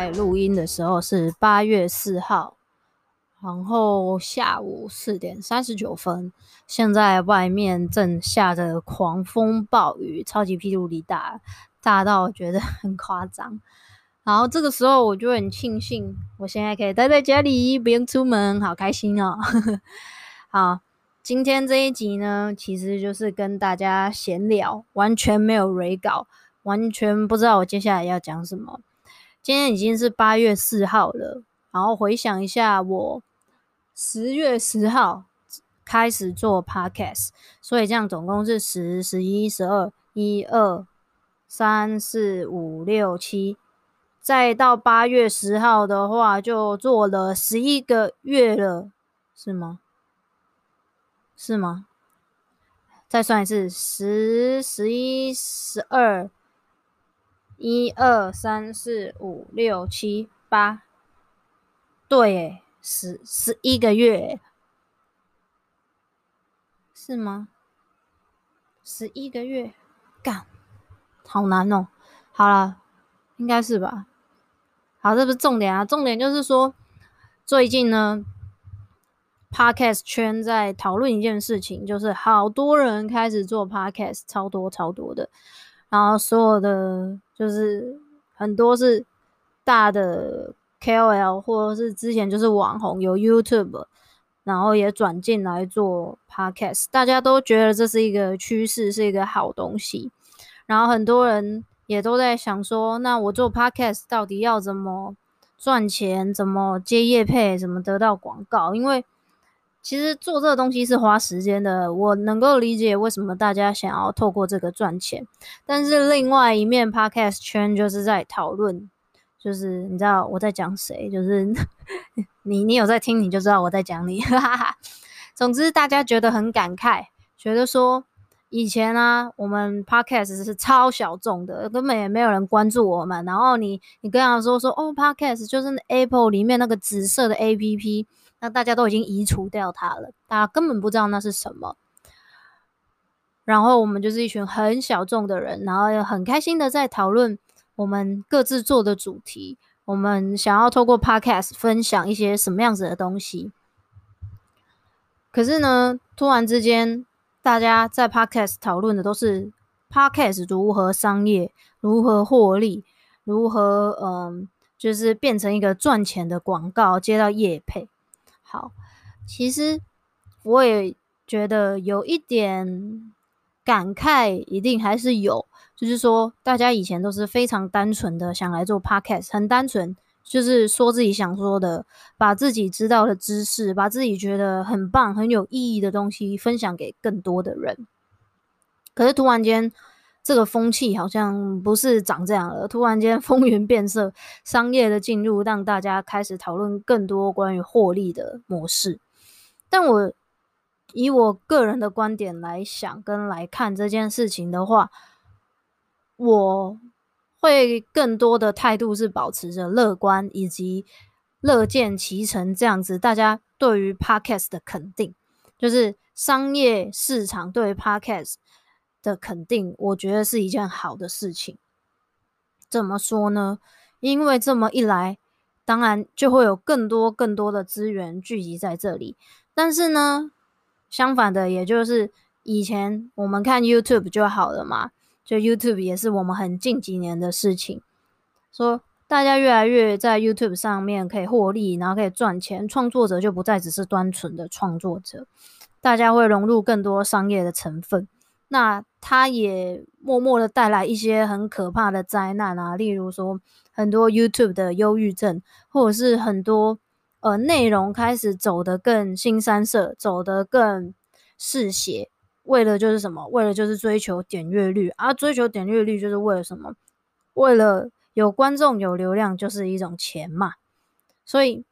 在录音的时候是八月四号，然后下午四点三十九分。现在外面正下着狂风暴雨，超级霹雳里大，大到我觉得很夸张。然后这个时候我就很庆幸，我现在可以待在家里，不用出门，好开心哦。好，今天这一集呢，其实就是跟大家闲聊，完全没有 re 稿，完全不知道我接下来要讲什么。今天已经是八月四号了，然后回想一下，我十月十号开始做 podcast，所以这样总共是十、十一、十二、一二三四五六七。再到八月十号的话，就做了十一个月了，是吗？是吗？再算一次，十、十一、十二、一二三四五六七八，对，十十一个月，是吗？十一个月，干，好难哦。好了，应该是吧。好，这不是重点啊，重点就是说，最近呢，Podcast 圈在讨论一件事情，就是好多人开始做 Podcast，超多超多的，然后所有的就是很多是大的 KOL，或者是之前就是网红有 YouTube，然后也转进来做 Podcast，大家都觉得这是一个趋势，是一个好东西，然后很多人。也都在想说，那我做 podcast 到底要怎么赚钱？怎么接业配？怎么得到广告？因为其实做这个东西是花时间的。我能够理解为什么大家想要透过这个赚钱，但是另外一面 podcast 圈就是在讨论，就是你知道我在讲谁？就是 你，你有在听你就知道我在讲你。哈哈哈。总之，大家觉得很感慨，觉得说。以前啊，我们 podcast 是超小众的，根本也没有人关注我们。然后你你跟他说说哦，podcast 就是 Apple 里面那个紫色的 APP，那大家都已经移除掉它了，大家根本不知道那是什么。然后我们就是一群很小众的人，然后又很开心的在讨论我们各自做的主题，我们想要透过 podcast 分享一些什么样子的东西。可是呢，突然之间。大家在 Podcast 讨论的都是 Podcast 如何商业、如何获利、如何嗯，就是变成一个赚钱的广告，接到业配。好，其实我也觉得有一点感慨，一定还是有，就是说大家以前都是非常单纯的想来做 Podcast，很单纯。就是说自己想说的，把自己知道的知识，把自己觉得很棒、很有意义的东西分享给更多的人。可是突然间，这个风气好像不是长这样了。突然间风云变色，商业的进入让大家开始讨论更多关于获利的模式。但我以我个人的观点来想跟来看这件事情的话，我。会更多的态度是保持着乐观以及乐见其成这样子，大家对于 Podcast 的肯定，就是商业市场对于 Podcast 的肯定，我觉得是一件好的事情。怎么说呢？因为这么一来，当然就会有更多更多的资源聚集在这里。但是呢，相反的，也就是以前我们看 YouTube 就好了嘛。就 YouTube 也是我们很近几年的事情，说大家越来越在 YouTube 上面可以获利，然后可以赚钱，创作者就不再只是单纯的创作者，大家会融入更多商业的成分。那它也默默的带来一些很可怕的灾难啊，例如说很多 YouTube 的忧郁症，或者是很多呃内容开始走得更腥三色，走得更嗜血，为了就是什么？为了就是追求点阅率啊，追求点阅率就是为了什么？为了有观众有流量，就是一种钱嘛。所以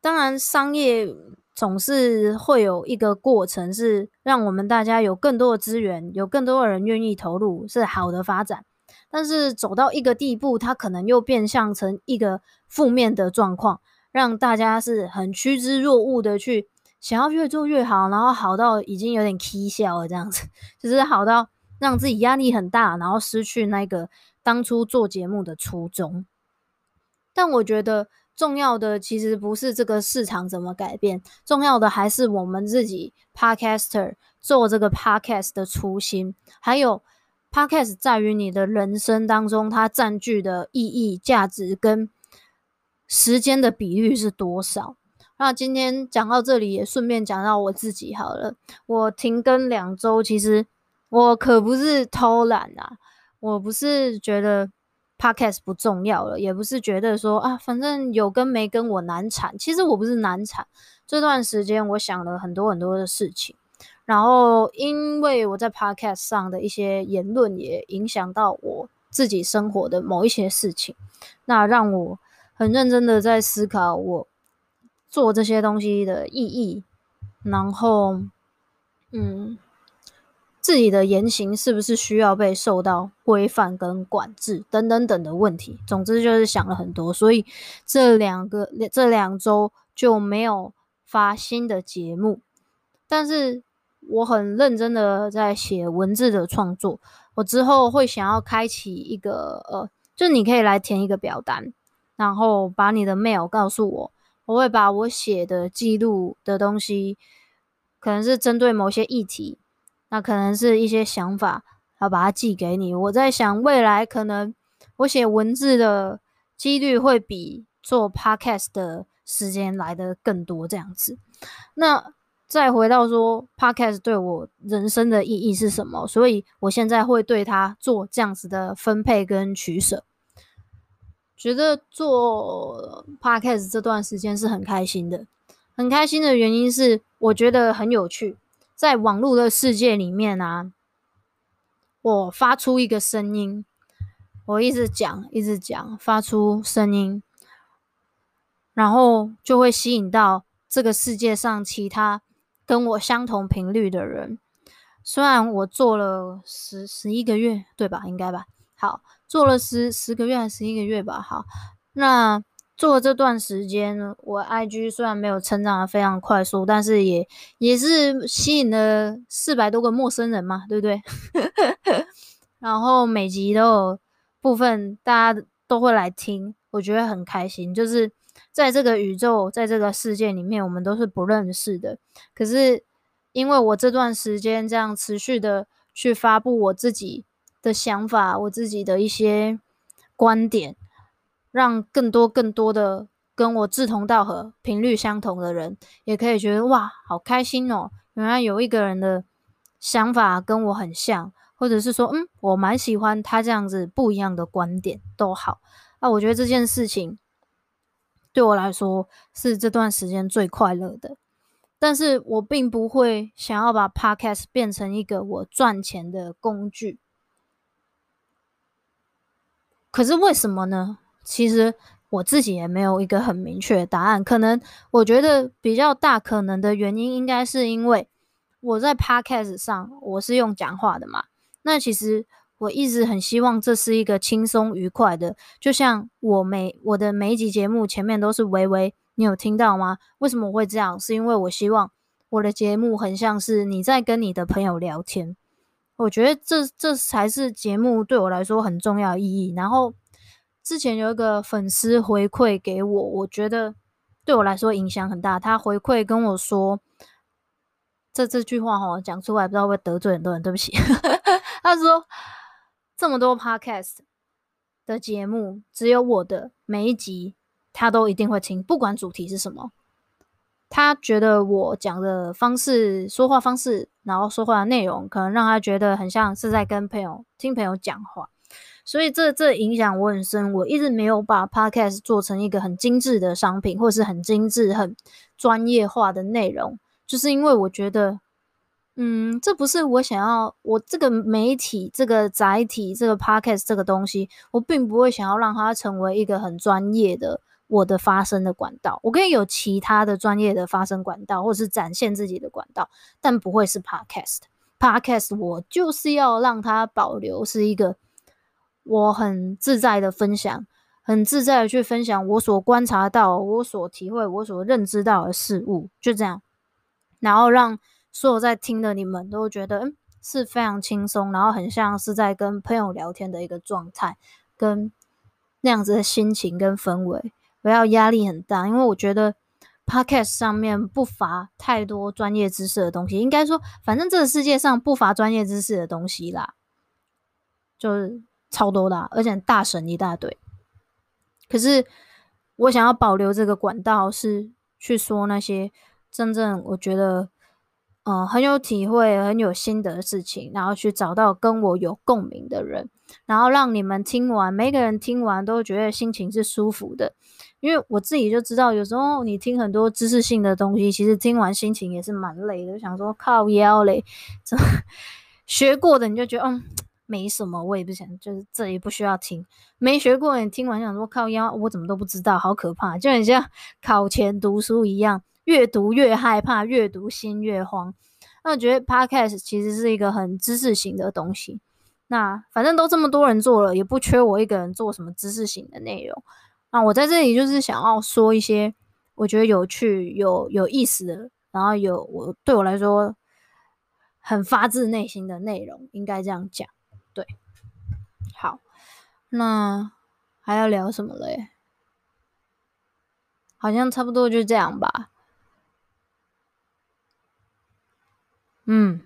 当然商业。总是会有一个过程，是让我们大家有更多的资源，有更多的人愿意投入，是好的发展。但是走到一个地步，它可能又变相成一个负面的状况，让大家是很趋之若鹜的去想要越做越好，然后好到已经有点起笑了这样子，就是好到让自己压力很大，然后失去那个当初做节目的初衷。但我觉得。重要的其实不是这个市场怎么改变，重要的还是我们自己 Podcaster 做这个 Podcast 的初心，还有 Podcast 在于你的人生当中它占据的意义、价值跟时间的比率是多少。那今天讲到这里，也顺便讲到我自己好了。我停更两周，其实我可不是偷懒啊，我不是觉得。Podcast 不重要了，也不是觉得说啊，反正有跟没跟我难产。其实我不是难产，这段时间我想了很多很多的事情，然后因为我在 Podcast 上的一些言论也影响到我自己生活的某一些事情，那让我很认真的在思考我做这些东西的意义，然后嗯。自己的言行是不是需要被受到规范跟管制等等等的问题？总之就是想了很多，所以这两个这两周就没有发新的节目。但是我很认真的在写文字的创作，我之后会想要开启一个呃，就你可以来填一个表单，然后把你的 mail 告诉我，我会把我写的记录的东西，可能是针对某些议题。那可能是一些想法，要把它寄给你。我在想，未来可能我写文字的几率会比做 podcast 的时间来的更多，这样子。那再回到说，podcast 对我人生的意义是什么？所以我现在会对它做这样子的分配跟取舍。觉得做 podcast 这段时间是很开心的，很开心的原因是我觉得很有趣。在网络的世界里面啊，我发出一个声音，我一直讲，一直讲，发出声音，然后就会吸引到这个世界上其他跟我相同频率的人。虽然我做了十十一个月，对吧？应该吧。好，做了十十个月还是十一个月吧。好，那。做这段时间，我 IG 虽然没有成长的非常快速，但是也也是吸引了四百多个陌生人嘛，对不对？然后每集都有部分大家都会来听，我觉得很开心。就是在这个宇宙，在这个世界里面，我们都是不认识的。可是因为我这段时间这样持续的去发布我自己的想法，我自己的一些观点。让更多更多的跟我志同道合、频率相同的人，也可以觉得哇，好开心哦！原来有一个人的想法跟我很像，或者是说，嗯，我蛮喜欢他这样子不一样的观点，都好。那我觉得这件事情对我来说是这段时间最快乐的。但是我并不会想要把 Podcast 变成一个我赚钱的工具。可是为什么呢？其实我自己也没有一个很明确的答案，可能我觉得比较大可能的原因，应该是因为我在 Podcast 上我是用讲话的嘛。那其实我一直很希望这是一个轻松愉快的，就像我每我的每一集节目前面都是微微，你有听到吗？为什么我会这样？是因为我希望我的节目很像是你在跟你的朋友聊天。我觉得这这才是节目对我来说很重要的意义。然后。之前有一个粉丝回馈给我，我觉得对我来说影响很大。他回馈跟我说，这这句话哈讲出来不知道会得罪很多人，对不起。他说这么多 podcast 的节目，只有我的每一集他都一定会听，不管主题是什么。他觉得我讲的方式、说话方式，然后说话的内容，可能让他觉得很像是在跟朋友听朋友讲话，所以这这影响我很深。我一直没有把 podcast 做成一个很精致的商品，或是很精致、很专业化的内容，就是因为我觉得，嗯，这不是我想要。我这个媒体、这个载体、这个 podcast 这个东西，我并不会想要让它成为一个很专业的。我的发声的管道，我可以有其他的专业的发声管道，或是展现自己的管道，但不会是 podcast。podcast 我就是要让它保留是一个我很自在的分享，很自在的去分享我所观察到、我所体会、我所认知到的事物，就这样，然后让所有在听的你们都觉得，嗯，是非常轻松，然后很像是在跟朋友聊天的一个状态，跟那样子的心情跟氛围。不要压力很大，因为我觉得 podcast 上面不乏太多专业知识的东西。应该说，反正这个世界上不乏专业知识的东西啦，就是超多的，而且大神一大堆。可是我想要保留这个管道，是去说那些真正我觉得。嗯，很有体会、很有心得的事情，然后去找到跟我有共鸣的人，然后让你们听完，每个人听完都觉得心情是舒服的。因为我自己就知道，有时候你听很多知识性的东西，其实听完心情也是蛮累的。想说靠腰嘞，这 学过的你就觉得嗯没什么，我也不想，就是这也不需要听。没学过你听完想说靠腰，我怎么都不知道，好可怕，就很像 考前读书一样。越读越害怕，越读心越慌。那我觉得 Podcast 其实是一个很知识型的东西。那反正都这么多人做了，也不缺我一个人做什么知识型的内容。那我在这里就是想要说一些我觉得有趣、有有意思的，然后有我对我来说很发自内心的内容，应该这样讲。对，好，那还要聊什么嘞？好像差不多就这样吧。嗯，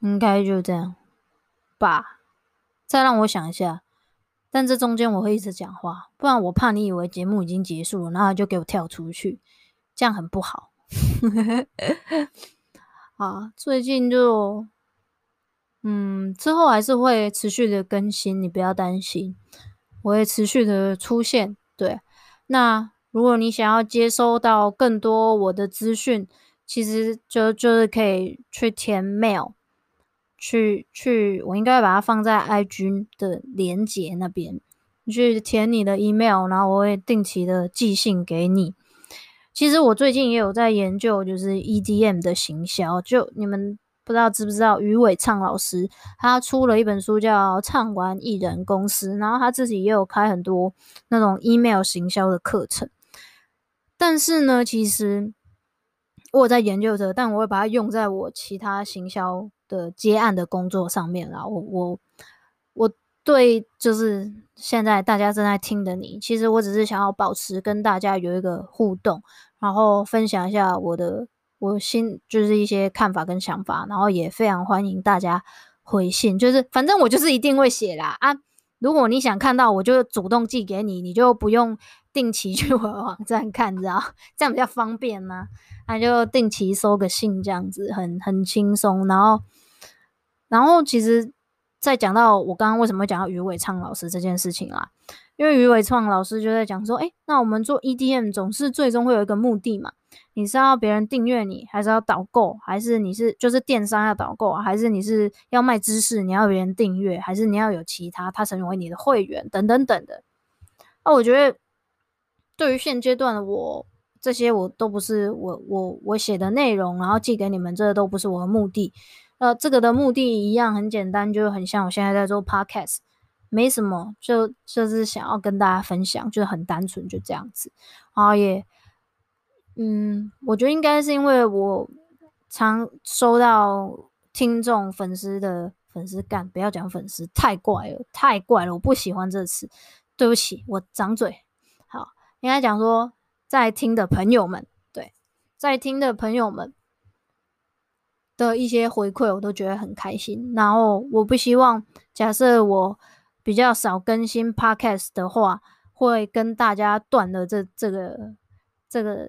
应该就这样吧。再让我想一下，但这中间我会一直讲话，不然我怕你以为节目已经结束了，然后就给我跳出去，这样很不好。啊，最近就，嗯，之后还是会持续的更新，你不要担心，我会持续的出现。对，那如果你想要接收到更多我的资讯，其实就就是可以去填 mail，去去，我应该把它放在 IG 的连接那边，你去填你的 email，然后我会定期的寄信给你。其实我最近也有在研究，就是 EDM 的行销。就你们不知道知不知道，余伟畅老师他出了一本书叫《畅玩艺人公司》，然后他自己也有开很多那种 email 行销的课程。但是呢，其实。我在研究着，但我会把它用在我其他行销的接案的工作上面啦。我我我对就是现在大家正在听的你，其实我只是想要保持跟大家有一个互动，然后分享一下我的我心就是一些看法跟想法，然后也非常欢迎大家回信，就是反正我就是一定会写啦啊。如果你想看到，我就主动寄给你，你就不用定期去 我的网站看，知道这样比较方便吗？那就定期收个信，这样子很很轻松。然后，然后其实再讲到我刚刚为什么讲到余伟畅老师这件事情啦，因为余伟畅老师就在讲说，诶，那我们做 EDM 总是最终会有一个目的嘛？你是要别人订阅你，还是要导购，还是你是就是电商要导购，还是你是要卖知识，你要别人订阅，还是你要有其他他成为你的会员等等等的。那我觉得对于现阶段的我。这些我都不是我我我写的内容，然后寄给你们，这都不是我的目的。呃，这个的目的一样很简单，就很像我现在在做 podcast，没什么，就就是想要跟大家分享，就是很单纯，就这样子。然后也，嗯，我觉得应该是因为我常收到听众粉丝的粉丝干，不要讲粉丝，太怪了，太怪了，我不喜欢这词，对不起，我掌嘴。好，应该讲说。在听的朋友们，对，在听的朋友们的一些回馈，我都觉得很开心。然后我不希望，假设我比较少更新 podcast 的话，会跟大家断了这这个这个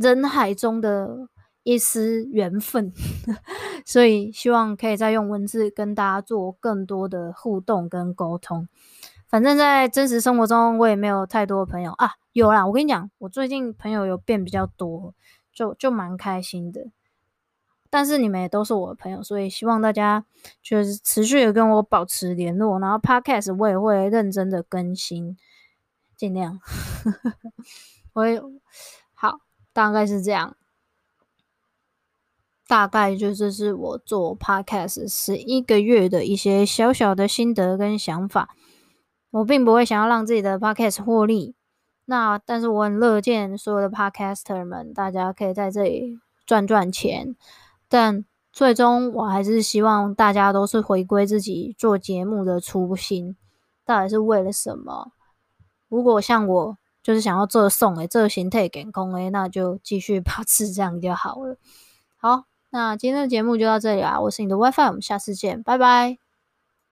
人海中的一丝缘分。所以希望可以再用文字跟大家做更多的互动跟沟通。反正，在真实生活中，我也没有太多朋友啊。有啦，我跟你讲，我最近朋友有变比较多，就就蛮开心的。但是你们也都是我的朋友，所以希望大家就是持续的跟我保持联络。然后 Podcast 我也会认真的更新，尽量。我也，大概是这样。大概就是是我做 Podcast 十一个月的一些小小的心得跟想法。我并不会想要让自己的 podcast 获利，那但是我很乐见所有的 podcaster 们，大家可以在这里赚赚钱。但最终我还是希望大家都是回归自己做节目的初心，到底是为了什么？如果像我就是想要做送诶，做形态给空诶，那就继续保持这样就好了。好，那今天的节目就到这里啦，我是你的 WiFi，我们下次见，拜拜。